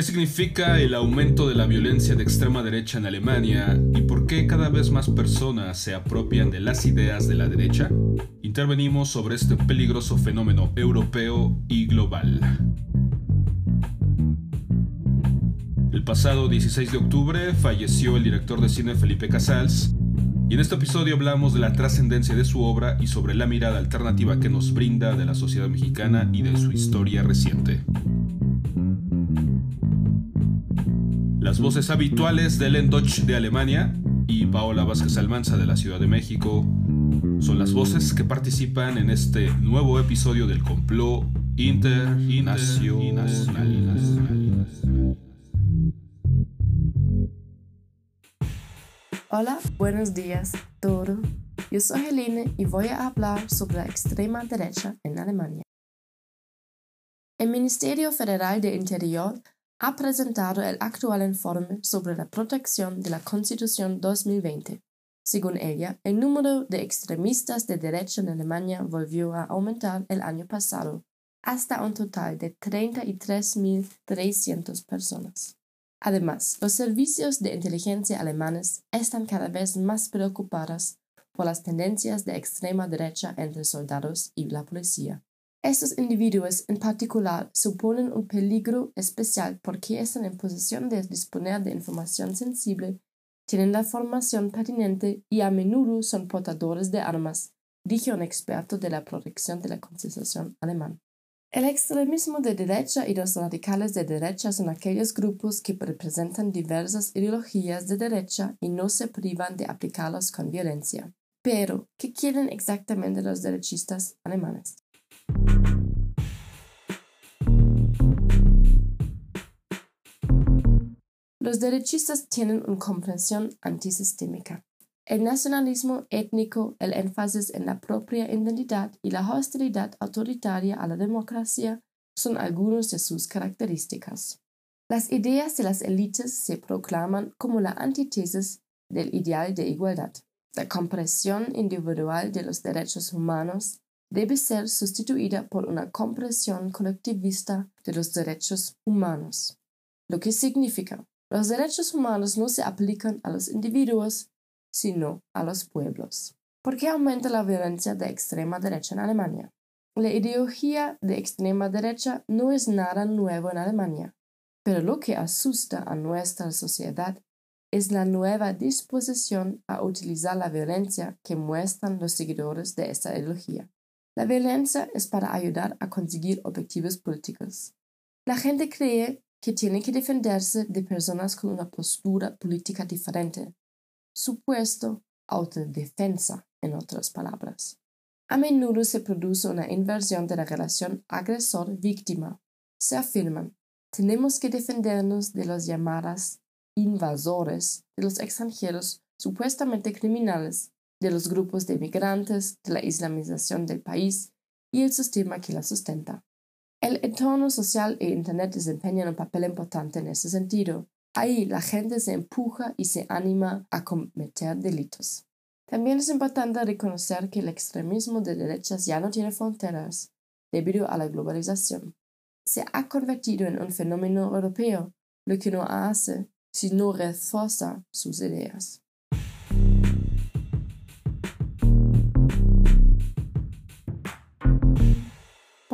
¿Qué significa el aumento de la violencia de extrema derecha en Alemania y por qué cada vez más personas se apropian de las ideas de la derecha? Intervenimos sobre este peligroso fenómeno europeo y global. El pasado 16 de octubre falleció el director de cine Felipe Casals y en este episodio hablamos de la trascendencia de su obra y sobre la mirada alternativa que nos brinda de la sociedad mexicana y de su historia reciente. Las voces habituales de Ellen Deutsch de Alemania y Paola Vázquez Almanza de la Ciudad de México son las voces que participan en este nuevo episodio del complot internacional. Hola, buenos días, todo. Yo soy Helene y voy a hablar sobre la extrema derecha en Alemania. El Ministerio Federal de Interior ha presentado el actual informe sobre la protección de la Constitución 2020. Según ella, el número de extremistas de derecha en Alemania volvió a aumentar el año pasado, hasta un total de 33.300 personas. Además, los servicios de inteligencia alemanes están cada vez más preocupados por las tendencias de extrema derecha entre soldados y la policía. Estos individuos en particular suponen un peligro especial porque están en posición de disponer de información sensible, tienen la formación pertinente y a menudo son portadores de armas, dijo un experto de la protección de la Constitución alemán. El extremismo de derecha y los radicales de derecha son aquellos grupos que representan diversas ideologías de derecha y no se privan de aplicarlas con violencia. Pero, ¿qué quieren exactamente los derechistas alemanes? Los derechistas tienen una comprensión antisistémica. El nacionalismo étnico, el énfasis en la propia identidad y la hostilidad autoritaria a la democracia son algunas de sus características. Las ideas de las élites se proclaman como la antítesis del ideal de igualdad. La compresión individual de los derechos humanos debe ser sustituida por una comprensión colectivista de los derechos humanos. Lo que significa, los derechos humanos no se aplican a los individuos, sino a los pueblos. ¿Por qué aumenta la violencia de extrema derecha en Alemania? La ideología de extrema derecha no es nada nuevo en Alemania, pero lo que asusta a nuestra sociedad es la nueva disposición a utilizar la violencia que muestran los seguidores de esta ideología. La violencia es para ayudar a conseguir objetivos políticos. La gente cree que tiene que defenderse de personas con una postura política diferente, supuesto autodefensa, en otras palabras. A menudo se produce una inversión de la relación agresor-víctima. Se afirman, tenemos que defendernos de los llamadas invasores, de los extranjeros supuestamente criminales, de los grupos de migrantes, de la islamización del país y el sistema que la sustenta. El entorno social e Internet desempeñan un papel importante en ese sentido. Ahí la gente se empuja y se anima a cometer delitos. También es importante reconocer que el extremismo de derechas ya no tiene fronteras debido a la globalización. Se ha convertido en un fenómeno europeo, lo que no hace sino refuerza sus ideas.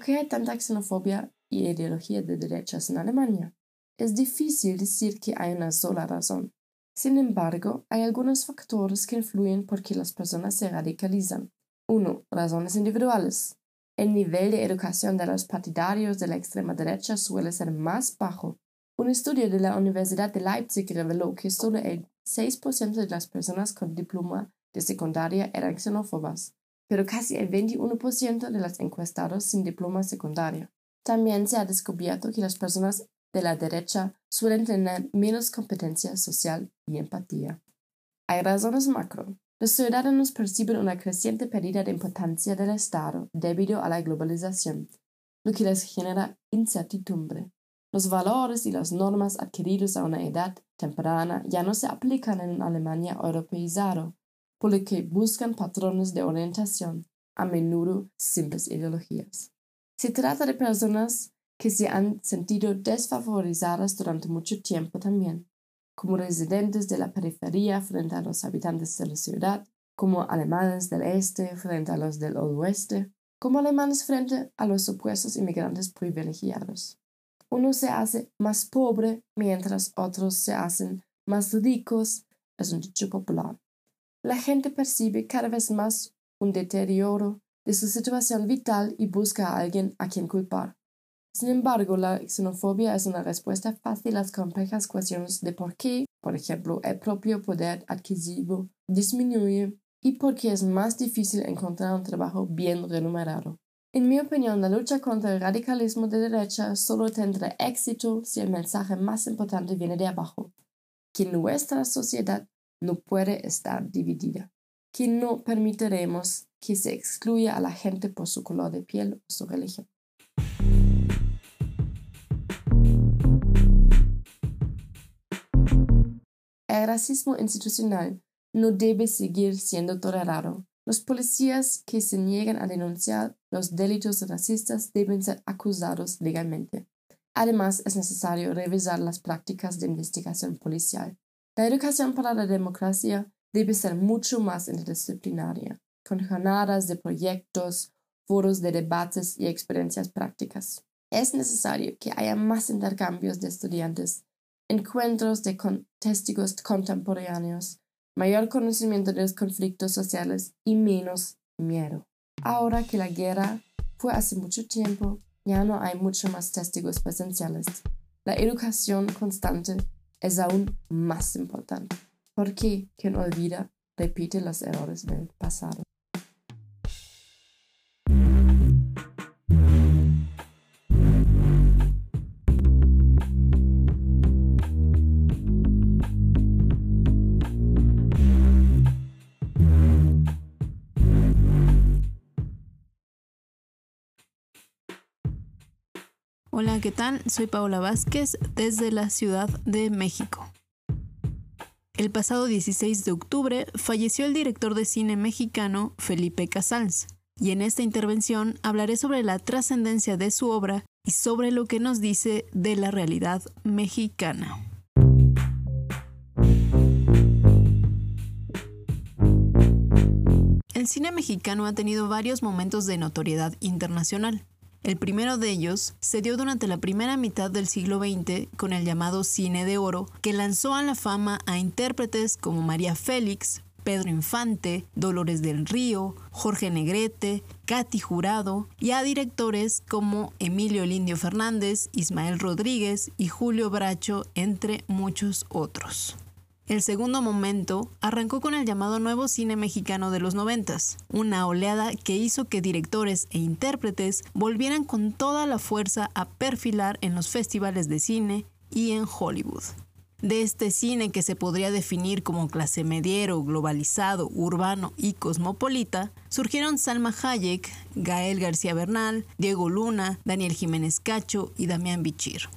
¿Por qué hay tanta xenofobia y ideología de derechas en Alemania? Es difícil decir que hay una sola razón. Sin embargo, hay algunos factores que influyen porque las personas se radicalizan. 1. Razones individuales. El nivel de educación de los partidarios de la extrema derecha suele ser más bajo. Un estudio de la Universidad de Leipzig reveló que solo el 6% de las personas con diploma de secundaria eran xenófobas pero casi el 21% de los encuestados sin diploma secundario. También se ha descubierto que las personas de la derecha suelen tener menos competencia social y empatía. Hay razones macro. Los ciudadanos perciben una creciente pérdida de importancia del Estado debido a la globalización, lo que les genera incertidumbre. Los valores y las normas adquiridos a una edad temprana ya no se aplican en Alemania europeizado, por lo que buscan patrones de orientación, a menudo simples ideologías. Se trata de personas que se han sentido desfavorizadas durante mucho tiempo también, como residentes de la periferia frente a los habitantes de la ciudad, como alemanes del este frente a los del oeste, como alemanes frente a los supuestos inmigrantes privilegiados. Uno se hace más pobre mientras otros se hacen más ricos, es un dicho popular. La gente percibe cada vez más un deterioro de su situación vital y busca a alguien a quien culpar. Sin embargo, la xenofobia es una respuesta fácil a las complejas cuestiones de por qué, por ejemplo, el propio poder adquisitivo disminuye y por qué es más difícil encontrar un trabajo bien remunerado. En mi opinión, la lucha contra el radicalismo de derecha solo tendrá éxito si el mensaje más importante viene de abajo, que nuestra sociedad no puede estar dividida, que no permitiremos que se excluya a la gente por su color de piel o su religión. El racismo institucional no debe seguir siendo tolerado. Los policías que se niegan a denunciar los delitos racistas deben ser acusados legalmente. Además, es necesario revisar las prácticas de investigación policial. La educación para la democracia debe ser mucho más interdisciplinaria, con jornadas de proyectos, foros de debates y experiencias prácticas. Es necesario que haya más intercambios de estudiantes encuentros de testigos contemporáneos, mayor conocimiento de los conflictos sociales y menos miedo. Ahora que la guerra fue hace mucho tiempo, ya no hay mucho más testigos presenciales. La educación constante es aún más importante, porque quien olvida repite los errores del pasado. ¿Qué tal? Soy Paola Vázquez desde la Ciudad de México. El pasado 16 de octubre falleció el director de cine mexicano Felipe Casals, y en esta intervención hablaré sobre la trascendencia de su obra y sobre lo que nos dice de la realidad mexicana. El cine mexicano ha tenido varios momentos de notoriedad internacional. El primero de ellos se dio durante la primera mitad del siglo XX con el llamado Cine de Oro, que lanzó a la fama a intérpretes como María Félix, Pedro Infante, Dolores del Río, Jorge Negrete, Katy Jurado y a directores como Emilio Lindio Fernández, Ismael Rodríguez y Julio Bracho, entre muchos otros. El segundo momento arrancó con el llamado nuevo cine mexicano de los noventas, una oleada que hizo que directores e intérpretes volvieran con toda la fuerza a perfilar en los festivales de cine y en Hollywood. De este cine que se podría definir como clase mediero, globalizado, urbano y cosmopolita, surgieron Salma Hayek, Gael García Bernal, Diego Luna, Daniel Jiménez Cacho y Damián Bichir.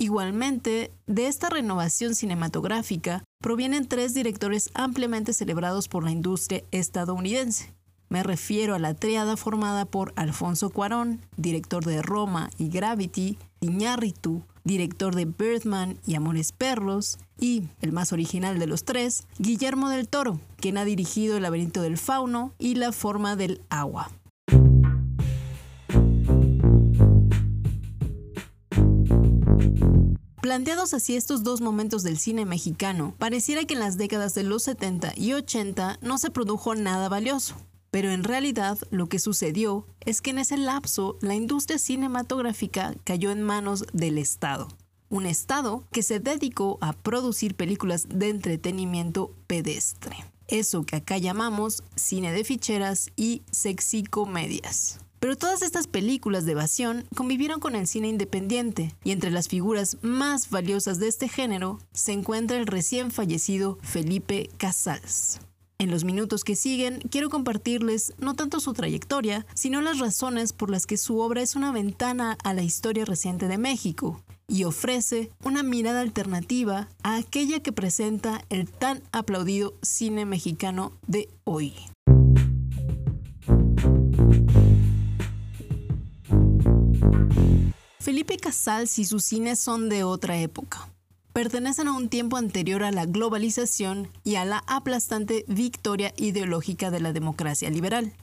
Igualmente, de esta renovación cinematográfica provienen tres directores ampliamente celebrados por la industria estadounidense. Me refiero a la triada formada por Alfonso Cuarón, director de Roma y Gravity, Iñárritu, director de Birdman y Amores Perros, y, el más original de los tres, Guillermo del Toro, quien ha dirigido El laberinto del fauno y La forma del agua. Planteados así estos dos momentos del cine mexicano, pareciera que en las décadas de los 70 y 80 no se produjo nada valioso. Pero en realidad lo que sucedió es que en ese lapso la industria cinematográfica cayó en manos del Estado. Un Estado que se dedicó a producir películas de entretenimiento pedestre. Eso que acá llamamos cine de ficheras y sexy comedias. Pero todas estas películas de evasión convivieron con el cine independiente, y entre las figuras más valiosas de este género se encuentra el recién fallecido Felipe Casals. En los minutos que siguen, quiero compartirles no tanto su trayectoria, sino las razones por las que su obra es una ventana a la historia reciente de México y ofrece una mirada alternativa a aquella que presenta el tan aplaudido cine mexicano de hoy. Felipe Casals y sus cines son de otra época. Pertenecen a un tiempo anterior a la globalización y a la aplastante victoria ideológica de la democracia liberal.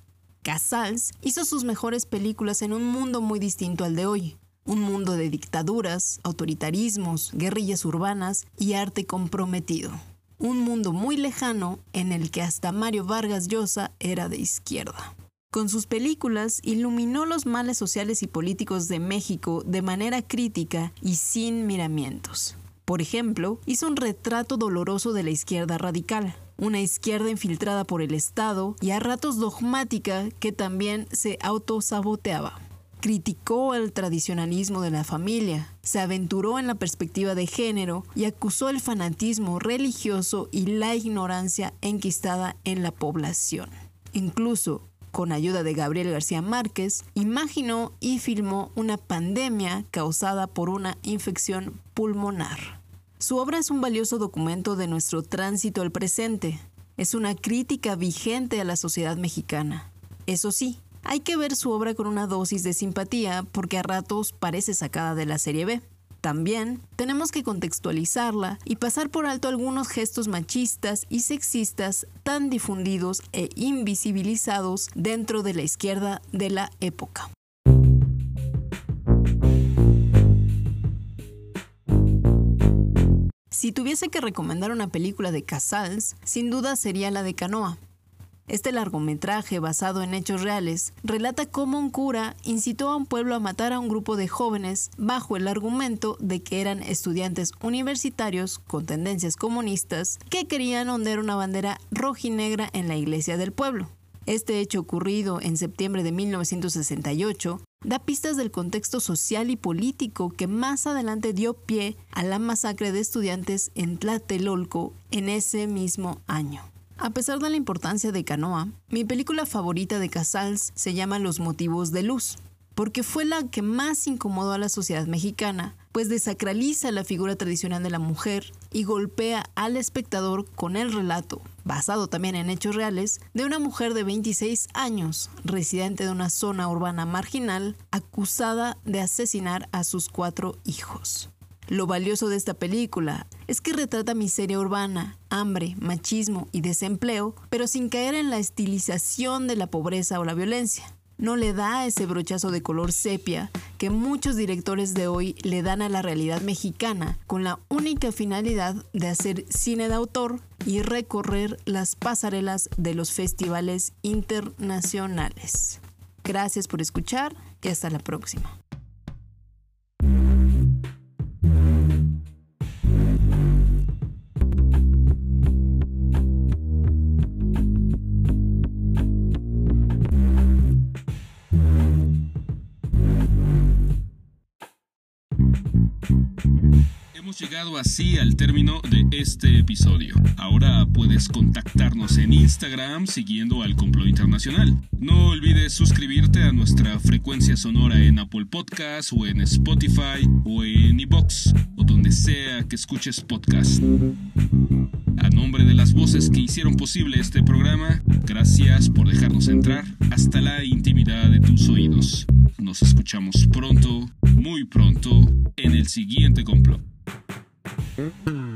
Casals hizo sus mejores películas en un mundo muy distinto al de hoy, un mundo de dictaduras, autoritarismos, guerrillas urbanas y arte comprometido. Un mundo muy lejano en el que hasta Mario Vargas Llosa era de izquierda. Con sus películas iluminó los males sociales y políticos de México de manera crítica y sin miramientos. Por ejemplo, hizo un retrato doloroso de la izquierda radical, una izquierda infiltrada por el Estado y a ratos dogmática que también se autosaboteaba. Criticó el tradicionalismo de la familia, se aventuró en la perspectiva de género y acusó el fanatismo religioso y la ignorancia enquistada en la población. Incluso, con ayuda de Gabriel García Márquez, imaginó y filmó una pandemia causada por una infección pulmonar. Su obra es un valioso documento de nuestro tránsito al presente. Es una crítica vigente a la sociedad mexicana. Eso sí, hay que ver su obra con una dosis de simpatía porque a ratos parece sacada de la serie B. También tenemos que contextualizarla y pasar por alto algunos gestos machistas y sexistas tan difundidos e invisibilizados dentro de la izquierda de la época. Si tuviese que recomendar una película de Casals, sin duda sería la de Canoa. Este largometraje, basado en hechos reales, relata cómo un cura incitó a un pueblo a matar a un grupo de jóvenes bajo el argumento de que eran estudiantes universitarios con tendencias comunistas que querían ondear una bandera rojinegra en la iglesia del pueblo. Este hecho ocurrido en septiembre de 1968 da pistas del contexto social y político que más adelante dio pie a la masacre de estudiantes en Tlatelolco en ese mismo año. A pesar de la importancia de Canoa, mi película favorita de Casals se llama Los motivos de luz, porque fue la que más incomodó a la sociedad mexicana, pues desacraliza la figura tradicional de la mujer y golpea al espectador con el relato, basado también en hechos reales, de una mujer de 26 años, residente de una zona urbana marginal, acusada de asesinar a sus cuatro hijos. Lo valioso de esta película es que retrata miseria urbana, hambre, machismo y desempleo, pero sin caer en la estilización de la pobreza o la violencia no le da ese brochazo de color sepia que muchos directores de hoy le dan a la realidad mexicana con la única finalidad de hacer cine de autor y recorrer las pasarelas de los festivales internacionales. Gracias por escuchar y hasta la próxima. Llegado así al término de este episodio. Ahora puedes contactarnos en Instagram siguiendo al Complot Internacional. No olvides suscribirte a nuestra frecuencia sonora en Apple Podcasts o en Spotify o en iBox o donde sea que escuches podcast. A nombre de las voces que hicieron posible este programa, gracias por dejarnos entrar hasta la intimidad de tus oídos. Nos escuchamos pronto, muy pronto, en el siguiente complot. Mm-hmm.